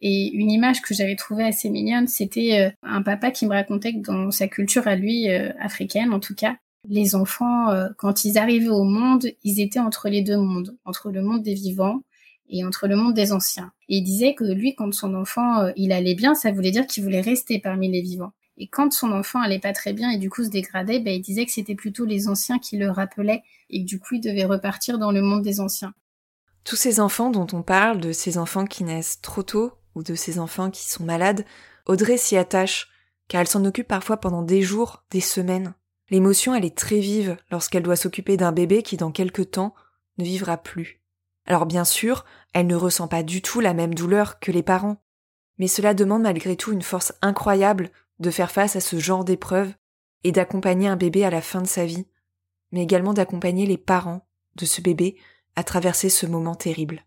Et une image que j'avais trouvée assez mignonne, c'était euh, un papa qui me racontait que dans sa culture à lui, euh, africaine en tout cas, les enfants, euh, quand ils arrivaient au monde, ils étaient entre les deux mondes, entre le monde des vivants et entre le monde des anciens. Et il disait que lui, quand son enfant, il allait bien, ça voulait dire qu'il voulait rester parmi les vivants. Et quand son enfant allait pas très bien et du coup se dégradait, ben, il disait que c'était plutôt les anciens qui le rappelaient et que du coup il devait repartir dans le monde des anciens. Tous ces enfants dont on parle, de ces enfants qui naissent trop tôt ou de ces enfants qui sont malades, Audrey s'y attache, car elle s'en occupe parfois pendant des jours, des semaines. L'émotion, elle est très vive lorsqu'elle doit s'occuper d'un bébé qui, dans quelque temps, ne vivra plus. Alors bien sûr, elle ne ressent pas du tout la même douleur que les parents, mais cela demande malgré tout une force incroyable de faire face à ce genre d'épreuve et d'accompagner un bébé à la fin de sa vie, mais également d'accompagner les parents de ce bébé à traverser ce moment terrible.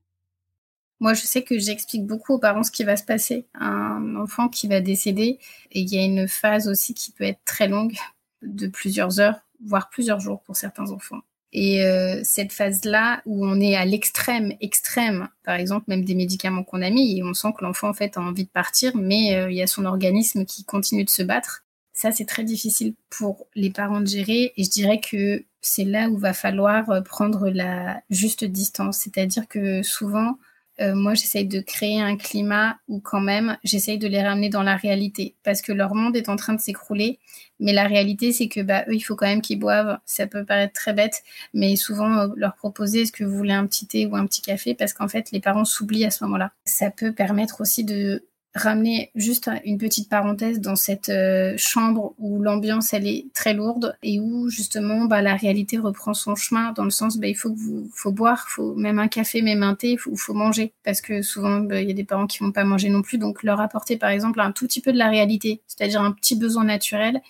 Moi, je sais que j'explique beaucoup aux parents ce qui va se passer. Un enfant qui va décéder, et il y a une phase aussi qui peut être très longue, de plusieurs heures, voire plusieurs jours pour certains enfants. Et euh, cette phase-là, où on est à l'extrême, extrême, par exemple, même des médicaments qu'on a mis, et on sent que l'enfant, en fait, a envie de partir, mais euh, il y a son organisme qui continue de se battre. Ça, c'est très difficile pour les parents de gérer. Et je dirais que c'est là où va falloir euh, prendre la juste distance. C'est-à-dire que souvent, euh, moi, j'essaye de créer un climat où quand même, j'essaye de les ramener dans la réalité, parce que leur monde est en train de s'écrouler. Mais la réalité, c'est que bah eux, il faut quand même qu'ils boivent. Ça peut paraître très bête, mais souvent euh, leur proposer est-ce que vous voulez un petit thé ou un petit café, parce qu'en fait, les parents s'oublient à ce moment-là. Ça peut permettre aussi de ramener juste une petite parenthèse dans cette euh, chambre où l'ambiance elle est très lourde et où justement bah, la réalité reprend son chemin dans le sens bah, il faut que vous faut boire faut même un café même un thé faut, faut, manger. Parce que souvent bah, il y a des parents qui vont pas manger non plus. Donc leur apporter par exemple un tout petit peu de la réalité c'est-à-dire un petit besoin naturel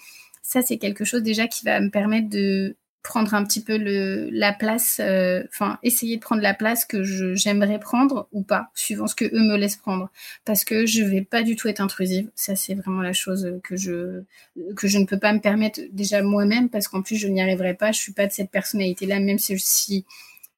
ça c'est quelque chose déjà qui va me permettre de prendre un petit peu le, la place, euh, enfin essayer de prendre la place que j'aimerais prendre ou pas, suivant ce que eux me laissent prendre, parce que je vais pas du tout être intrusive. Ça c'est vraiment la chose que je que je ne peux pas me permettre déjà moi-même, parce qu'en plus je n'y arriverai pas. Je suis pas de cette personnalité-là, même si,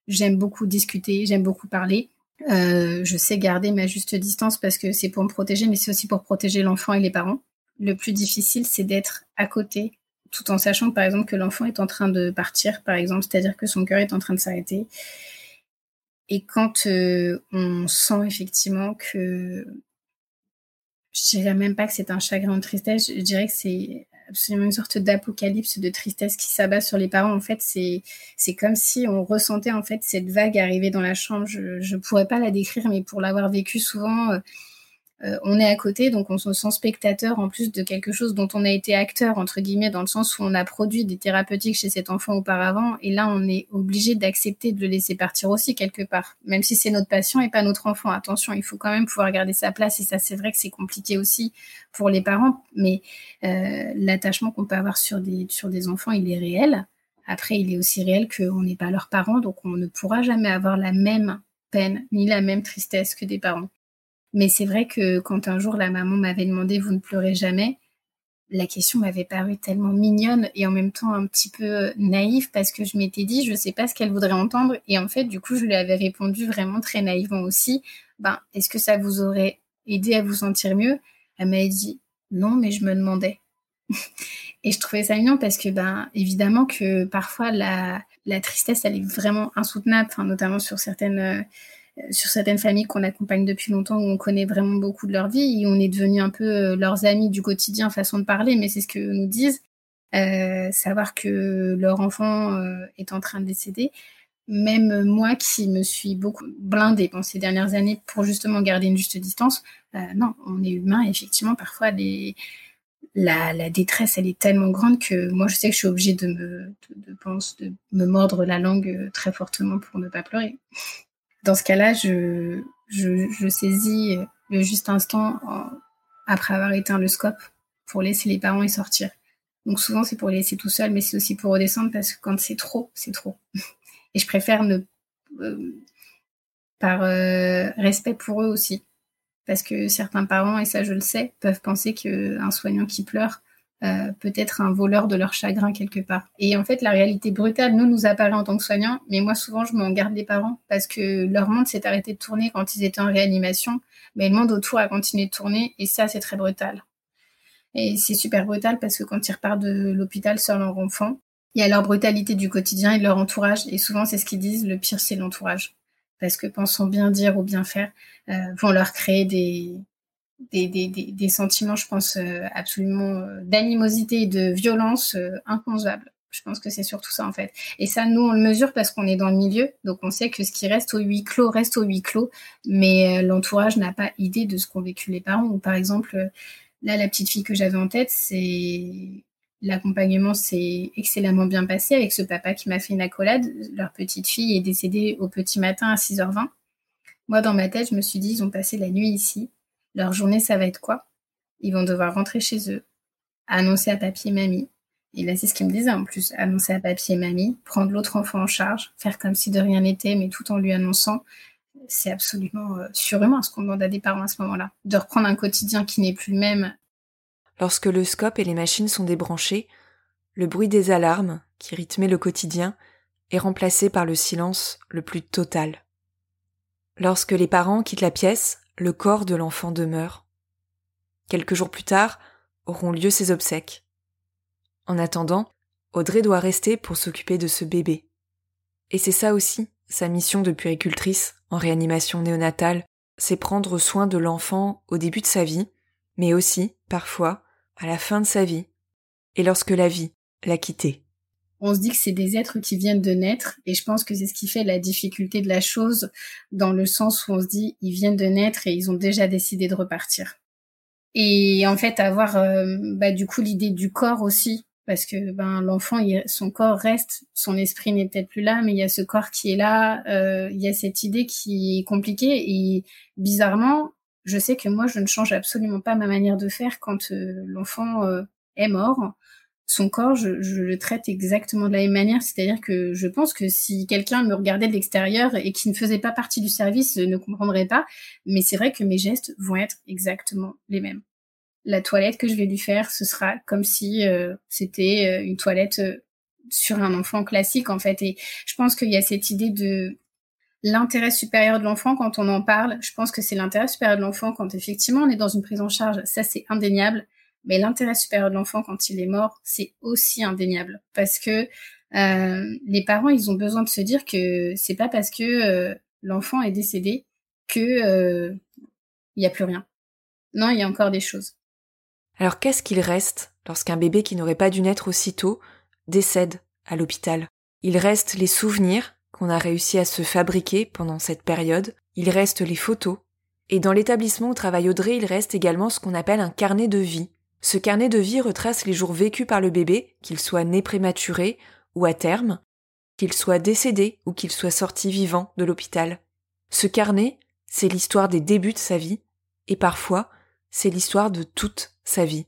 j'aime beaucoup discuter, j'aime beaucoup parler. Euh, je sais garder ma juste distance parce que c'est pour me protéger, mais c'est aussi pour protéger l'enfant et les parents. Le plus difficile, c'est d'être à côté tout en sachant par exemple que l'enfant est en train de partir, par exemple, c'est-à-dire que son cœur est en train de s'arrêter. Et quand euh, on sent effectivement que je dirais même pas que c'est un chagrin de tristesse, je dirais que c'est absolument une sorte d'apocalypse de tristesse qui s'abat sur les parents. En fait, c'est c'est comme si on ressentait en fait cette vague arriver dans la chambre. Je je pourrais pas la décrire, mais pour l'avoir vécu souvent, euh, on est à côté, donc on se sent spectateur en plus de quelque chose dont on a été acteur, entre guillemets, dans le sens où on a produit des thérapeutiques chez cet enfant auparavant, et là on est obligé d'accepter de le laisser partir aussi quelque part, même si c'est notre patient et pas notre enfant. Attention, il faut quand même pouvoir garder sa place, et ça c'est vrai que c'est compliqué aussi pour les parents, mais euh, l'attachement qu'on peut avoir sur des, sur des enfants, il est réel. Après, il est aussi réel qu'on n'est pas leurs parents, donc on ne pourra jamais avoir la même peine ni la même tristesse que des parents. Mais c'est vrai que quand un jour la maman m'avait demandé vous ne pleurez jamais, la question m'avait paru tellement mignonne et en même temps un petit peu euh, naïve parce que je m'étais dit je sais pas ce qu'elle voudrait entendre et en fait du coup je lui avais répondu vraiment très naïvement aussi. Ben est-ce que ça vous aurait aidé à vous sentir mieux? Elle m'avait dit non mais je me demandais. (laughs) Et je trouvais ça mignon parce que ben évidemment que parfois la, la tristesse elle est vraiment insoutenable notamment sur certaines euh, sur certaines familles qu'on accompagne depuis longtemps, où on connaît vraiment beaucoup de leur vie, on est devenu un peu euh, leurs amis du quotidien, façon de parler, mais c'est ce que nous disent. Euh, savoir que leur enfant euh, est en train de décéder. Même moi qui me suis beaucoup blindée pendant ces dernières années pour justement garder une juste distance, non, on est humain effectivement parfois la, détresse elle est tellement grande que moi je sais que je suis obligée de me, de me mordre la langue très fortement pour ne pas pleurer dans ce cas-là, je, je, saisis le juste instant après avoir éteint le scope pour laisser les parents y sortir. Donc souvent c'est pour les laisser tout seul, mais c'est aussi pour redescendre parce que quand c'est trop, c'est trop. (laughs) Et je préfère ne, euh, par euh, respect pour eux aussi, parce que certains parents, et ça je le sais, peuvent penser qu'un soignant qui pleure euh, peut être un voleur de leur chagrin quelque part. Et en fait, la réalité brutale, nous, nous apparaît en tant que soignants, mais moi, souvent, je m'en garde les parents parce que leur monde s'est arrêté de tourner quand ils étaient en réanimation, mais le monde autour a continué de tourner, et ça, c'est très brutal. Et c'est super brutal parce que quand ils repartent de l'hôpital sur leur enfant, il y a leur brutalité du quotidien et de leur entourage, et souvent, c'est ce qu'ils disent, le pire, c'est l'entourage parce que pensons bien dire ou bien faire euh, vont leur créer des, des, des, des, sentiments, je pense, euh, absolument euh, d'animosité et de violence inconcevables. Je pense que c'est surtout ça en fait. Et ça, nous, on le mesure parce qu'on est dans le milieu, donc on sait que ce qui reste au huis clos reste au huis clos, mais l'entourage n'a pas idée de ce qu'ont vécu les parents. Ou par exemple, là, la petite fille que j'avais en tête, c'est L'accompagnement s'est excellemment bien passé avec ce papa qui m'a fait une accolade. Leur petite fille est décédée au petit matin à 6h20. Moi, dans ma tête, je me suis dit, ils ont passé la nuit ici. Leur journée, ça va être quoi? Ils vont devoir rentrer chez eux, annoncer à papier mamie. Et là, c'est ce qu'ils me disait en plus, annoncer à papier mamie, prendre l'autre enfant en charge, faire comme si de rien n'était, mais tout en lui annonçant. C'est absolument euh, surhumain ce qu'on demande à des parents à ce moment-là. De reprendre un quotidien qui n'est plus le même Lorsque le scope et les machines sont débranchés, le bruit des alarmes, qui rythmait le quotidien, est remplacé par le silence le plus total. Lorsque les parents quittent la pièce, le corps de l'enfant demeure. Quelques jours plus tard, auront lieu ses obsèques. En attendant, Audrey doit rester pour s'occuper de ce bébé. Et c'est ça aussi, sa mission de puéricultrice en réanimation néonatale, c'est prendre soin de l'enfant au début de sa vie, mais aussi, parfois, à la fin de sa vie, et lorsque la vie l'a quitté. On se dit que c'est des êtres qui viennent de naître, et je pense que c'est ce qui fait la difficulté de la chose, dans le sens où on se dit ils viennent de naître et ils ont déjà décidé de repartir. Et en fait, avoir euh, bah, du coup l'idée du corps aussi, parce que ben l'enfant, son corps reste, son esprit n'est peut-être plus là, mais il y a ce corps qui est là, euh, il y a cette idée qui est compliquée et bizarrement, je sais que moi, je ne change absolument pas ma manière de faire quand euh, l'enfant est mort. Son corps, je, le traite exactement de la même manière. C'est-à-dire que je pense que si quelqu'un me regardait de l'extérieur et qui ne faisait pas partie du service ne comprendrait pas. Mais c'est vrai que mes gestes vont être exactement les mêmes. La toilette que je vais lui faire, ce sera comme si euh, c'était une toilette sur un enfant classique en fait. Et je pense qu'il y a cette idée de l'intérêt supérieur de l'enfant quand on en parle. Je pense que c'est l'intérêt supérieur de l'enfant quand effectivement on est dans une prise en charge, ça c'est indéniable. Mais l'intérêt supérieur de l'enfant quand il est mort, c'est aussi indéniable parce que euh, les parents ils ont besoin de se dire que c'est pas parce que euh, l'enfant est décédé que euh, il y a plus rien. Non, il y a encore des choses. Alors qu'est-ce qu'il reste lorsqu'un bébé qui n'aurait pas dû naître aussitôt décède à l'hôpital? Il reste les souvenirs qu'on a réussi à se fabriquer pendant cette période, il reste les photos, et dans l'établissement où travaille Audrey, il reste également ce qu'on appelle un carnet de vie. Ce carnet de vie retrace les jours vécus par le bébé, qu'il soit né prématuré ou à terme, qu'il soit décédé ou qu'il soit sorti vivant de l'hôpital. Ce carnet, c'est l'histoire des débuts de sa vie, et parfois, c'est l'histoire de toute sa vie.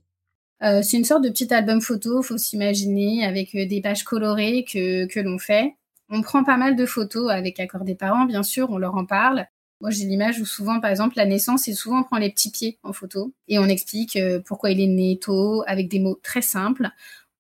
Euh, c'est une sorte de petit album photo, faut s'imaginer, avec euh, des pages colorées que, que l'on fait. On prend pas mal de photos avec accord des parents, bien sûr, on leur en parle. Moi, j'ai l'image où souvent, par exemple, la naissance, et souvent on prend les petits pieds en photo et on explique euh, pourquoi il est né tôt avec des mots très simples.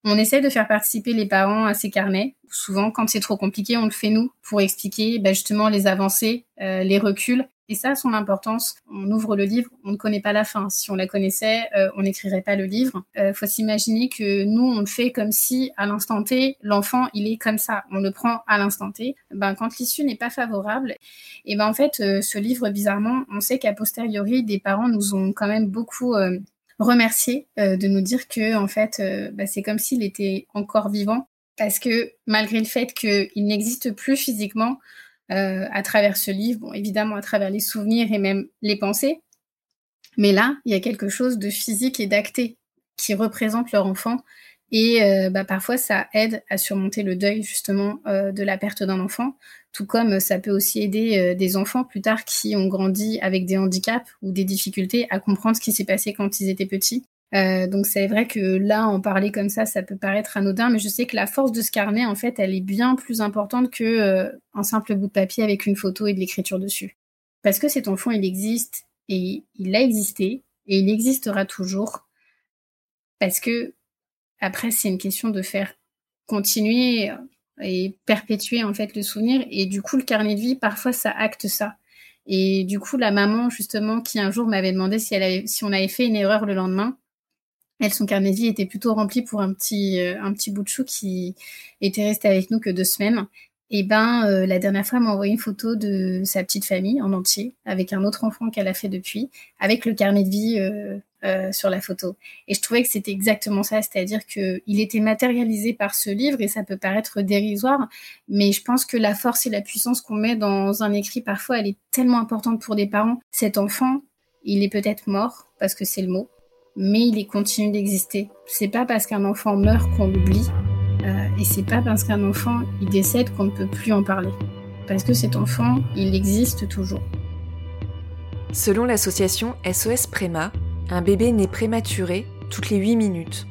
On essaie de faire participer les parents à ces carnets. Souvent, quand c'est trop compliqué, on le fait nous pour expliquer bah, justement les avancées, euh, les reculs et ça son importance. On ouvre le livre, on ne connaît pas la fin. Si on la connaissait, euh, on n'écrirait pas le livre. Euh, faut s'imaginer que nous, on le fait comme si, à l'instant T, l'enfant, il est comme ça. On le prend à l'instant T. Ben, quand l'issue n'est pas favorable, et ben en fait, euh, ce livre, bizarrement, on sait qu'à posteriori, des parents nous ont quand même beaucoup euh, remercié de nous dire que, en fait, ben, c'est comme s'il était encore vivant. Parce que malgré le fait qu'il n'existe plus physiquement, euh, à travers ce livre, bon, évidemment à travers les souvenirs et même les pensées. Mais là, il y a quelque chose de physique et d'acté qui représente leur enfant. Et euh, bah, parfois, ça aide à surmonter le deuil justement euh, de la perte d'un enfant, tout comme ça peut aussi aider des enfants plus tard qui ont grandi avec des handicaps ou des difficultés à comprendre ce qui s'est passé quand ils étaient petits euh, donc c'est vrai que là, en parler comme ça, ça peut paraître anodin, mais je sais que la force de ce carnet, en fait, elle est bien plus importante que euh, un simple bout de papier avec une photo et de l'écriture dessus. Parce que cet enfant, il existe et il a existé et il existera toujours. Parce que après c'est une question de faire continuer et perpétuer en fait le souvenir. Et du coup le carnet de vie parfois ça acte ça. Et du coup la maman justement qui un jour m'avait demandé si elle avait, si on avait fait une erreur le lendemain elle son carnet de vie était plutôt rempli pour un petit euh, un petit bout de chou qui était resté avec nous que deux semaines et ben euh, la dernière fois, elle m'a envoyé une photo de sa petite famille en entier, avec un autre enfant qu'elle a fait depuis, avec le carnet de vie euh, sur la photo. Et je trouvais que c'était exactement ça, c'est-à-dire que il était matérialisé par ce livre et ça peut paraître dérisoire, mais je pense que la force et la puissance qu'on met dans un écrit parfois, elle est tellement importante pour des parents. Cet enfant, il est peut-être mort parce que c'est le mot, mais il continue d'exister. C'est pas parce qu'un enfant meurt qu'on l'oublie. Euh, et c'est pas parce qu'un enfant il décède qu'on ne peut plus en parler. Parce que cet enfant, il existe toujours. Selon l'association SOS Préma, un bébé naît prématuré toutes les 8 minutes.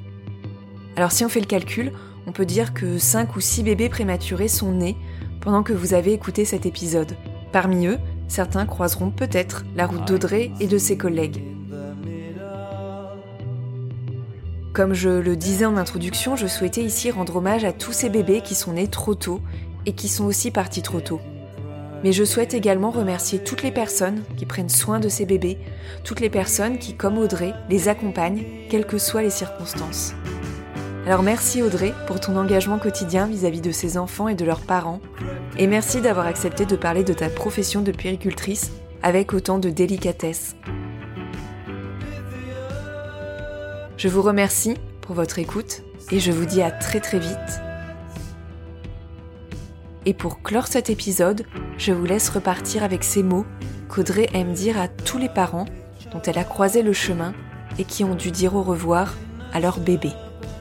Alors si on fait le calcul, on peut dire que 5 ou 6 bébés prématurés sont nés pendant que vous avez écouté cet épisode. Parmi eux, certains croiseront peut-être la route d'Audrey et de ses collègues. Comme je le disais en introduction, je souhaitais ici rendre hommage à tous ces bébés qui sont nés trop tôt et qui sont aussi partis trop tôt. Mais je souhaite également remercier toutes les personnes qui prennent soin de ces bébés, toutes les personnes qui, comme Audrey, les accompagnent, quelles que soient les circonstances. Alors merci Audrey pour ton engagement quotidien vis-à-vis de ces enfants et de leurs parents, et merci d'avoir accepté de parler de ta profession de puéricultrice avec autant de délicatesse. Je vous remercie pour votre écoute et je vous dis à très très vite. Et pour clore cet épisode, je vous laisse repartir avec ces mots qu'Audrey aime dire à tous les parents dont elle a croisé le chemin et qui ont dû dire au revoir à leur bébé.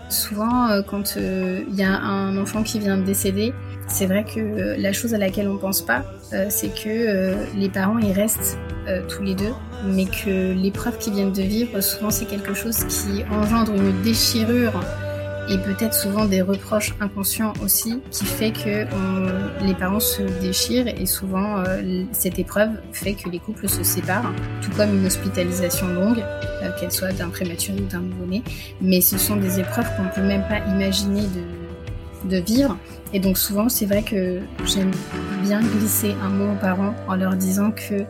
Souvent, euh, quand il euh, y a un enfant qui vient de décéder, c'est vrai que euh, la chose à laquelle on pense pas, c'est que les parents y restent tous les deux mais que l'épreuve qu'ils viennent de vivre, souvent c'est quelque chose qui engendre une déchirure et peut-être souvent des reproches inconscients aussi, qui fait que les parents se déchirent et souvent euh, cette épreuve fait que les couples se séparent, tout comme une hospitalisation longue, euh, qu'elle soit d'un prématuré ou d'un nouveau-né. Mais ce sont des épreuves qu'on ne peut même pas imaginer de, de vivre. Et donc souvent, c'est vrai que j'aime bien glisser un mot aux parents en leur disant que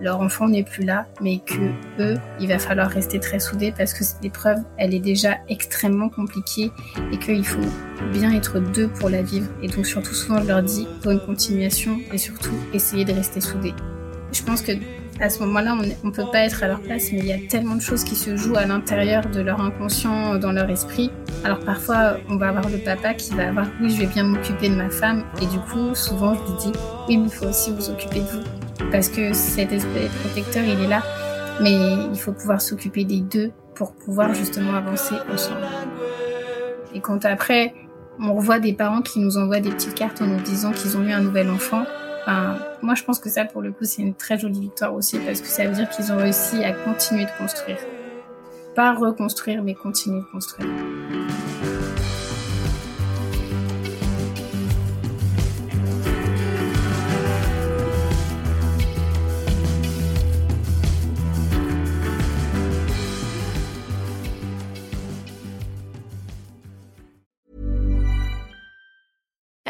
leur enfant n'est plus là, mais que eux, il va falloir rester très soudés parce que cette épreuve, elle est déjà extrêmement compliquée et qu'il faut bien être deux pour la vivre. Et donc surtout souvent, je leur dis bonne continuation et surtout essayer de rester soudés. Je pense que à ce moment-là, on ne peut pas être à leur place, mais il y a tellement de choses qui se jouent à l'intérieur de leur inconscient, dans leur esprit. Alors parfois, on va avoir le papa qui va avoir oui, je vais bien m'occuper de ma femme, et du coup, souvent, je lui dis oui, mais il faut aussi vous occuper de vous parce que cet esprit protecteur, il est là, mais il faut pouvoir s'occuper des deux pour pouvoir justement avancer ensemble. Et quand après, on revoit des parents qui nous envoient des petites cartes en nous disant qu'ils ont eu un nouvel enfant, moi je pense que ça pour le coup c'est une très jolie victoire aussi parce que ça veut dire qu'ils ont réussi à continuer de construire. Pas reconstruire mais continuer de construire.